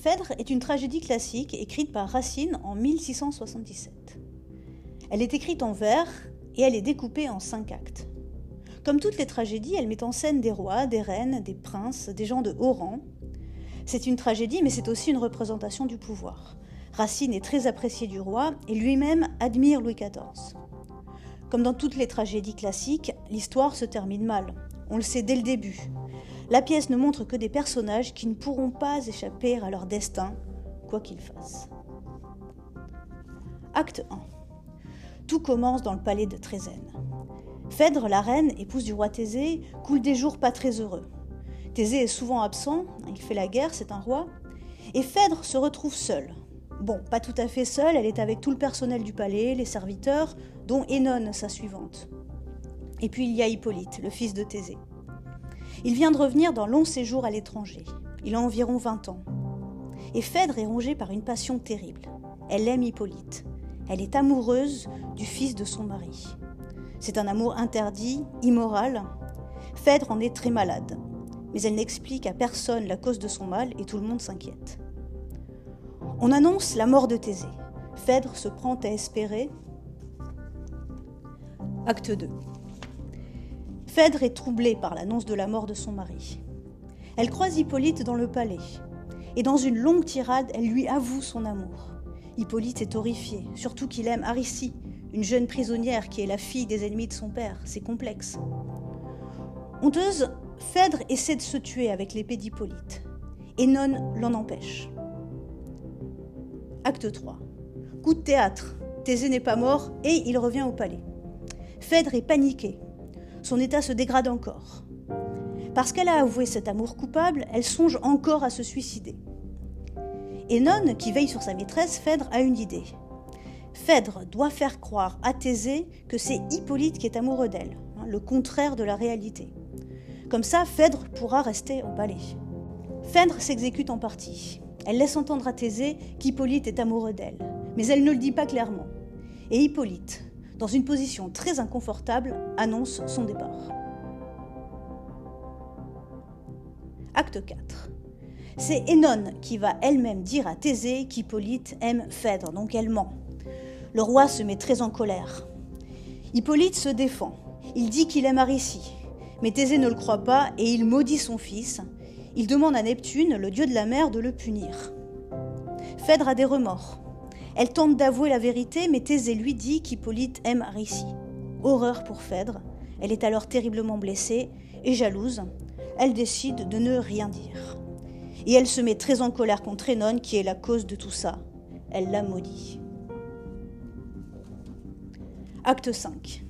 Phèdre est une tragédie classique écrite par Racine en 1677. Elle est écrite en vers et elle est découpée en cinq actes. Comme toutes les tragédies, elle met en scène des rois, des reines, des princes, des gens de haut rang. C'est une tragédie, mais c'est aussi une représentation du pouvoir. Racine est très apprécié du roi et lui-même admire Louis XIV. Comme dans toutes les tragédies classiques, l'histoire se termine mal. On le sait dès le début. La pièce ne montre que des personnages qui ne pourront pas échapper à leur destin, quoi qu'ils fassent. Acte 1. Tout commence dans le palais de Trézène. Phèdre, la reine, épouse du roi Thésée, coule des jours pas très heureux. Thésée est souvent absent, il fait la guerre, c'est un roi, et Phèdre se retrouve seule. Bon, pas tout à fait seule, elle est avec tout le personnel du palais, les serviteurs, dont Énone, sa suivante. Et puis il y a Hippolyte, le fils de Thésée. Il vient de revenir d'un long séjour à l'étranger. Il a environ 20 ans. Et Phèdre est rongée par une passion terrible. Elle aime Hippolyte. Elle est amoureuse du fils de son mari. C'est un amour interdit, immoral. Phèdre en est très malade. Mais elle n'explique à personne la cause de son mal et tout le monde s'inquiète. On annonce la mort de Thésée. Phèdre se prend à espérer. Acte 2. Phèdre est troublée par l'annonce de la mort de son mari. Elle croise Hippolyte dans le palais, et dans une longue tirade, elle lui avoue son amour. Hippolyte est horrifié, surtout qu'il aime Aricie, une jeune prisonnière qui est la fille des ennemis de son père. C'est complexe. Honteuse, Phèdre essaie de se tuer avec l'épée d'Hippolyte. Non l'en empêche. Acte 3. Coup de théâtre. Thésée n'est pas mort et il revient au palais. Phèdre est paniquée son état se dégrade encore. Parce qu'elle a avoué cet amour coupable, elle songe encore à se suicider. Et Non, qui veille sur sa maîtresse, Phèdre a une idée. Phèdre doit faire croire à Thésée que c'est Hippolyte qui est amoureux d'elle, hein, le contraire de la réalité. Comme ça, Phèdre pourra rester au palais. Phèdre s'exécute en partie. Elle laisse entendre à Thésée qu'Hippolyte est amoureux d'elle, mais elle ne le dit pas clairement. Et Hippolyte, dans une position très inconfortable, annonce son départ. Acte 4. C'est Énone qui va elle-même dire à Thésée qu'Hippolyte aime Phèdre, donc elle ment. Le roi se met très en colère. Hippolyte se défend. Il dit qu'il aime Aricie. Mais Thésée ne le croit pas et il maudit son fils. Il demande à Neptune, le dieu de la mer, de le punir. Phèdre a des remords. Elle tente d'avouer la vérité, mais Thésée lui dit qu'Hippolyte aime Aricie. Horreur pour Phèdre. Elle est alors terriblement blessée et jalouse. Elle décide de ne rien dire. Et elle se met très en colère contre Énone, qui est la cause de tout ça. Elle la maudit. Acte 5.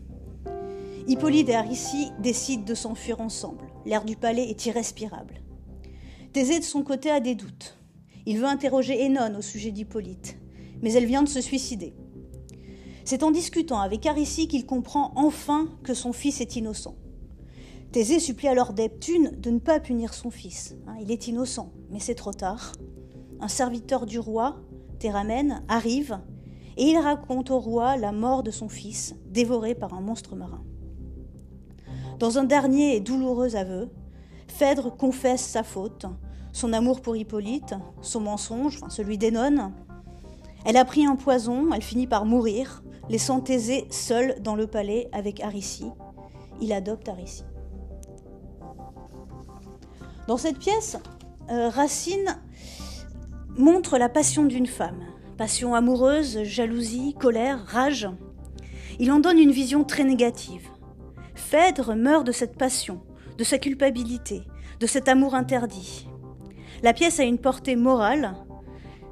Hippolyte et Aricie décident de s'enfuir ensemble. L'air du palais est irrespirable. Thésée, de son côté, a des doutes. Il veut interroger Énone au sujet d'Hippolyte mais elle vient de se suicider. C'est en discutant avec Aricie qu'il comprend enfin que son fils est innocent. Thésée supplie alors Neptune de ne pas punir son fils. Hein, il est innocent, mais c'est trop tard. Un serviteur du roi, Théramène, arrive et il raconte au roi la mort de son fils, dévoré par un monstre marin. Dans un dernier et douloureux aveu, Phèdre confesse sa faute, son amour pour Hippolyte, son mensonge, enfin celui d'Énone, elle a pris un poison, elle finit par mourir, laissant Thésée seul dans le palais avec Aricie. Il adopte Aricie. Dans cette pièce, euh, Racine montre la passion d'une femme. Passion amoureuse, jalousie, colère, rage. Il en donne une vision très négative. Phèdre meurt de cette passion, de sa culpabilité, de cet amour interdit. La pièce a une portée morale,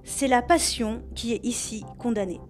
c'est la passion qui est ici condamnée.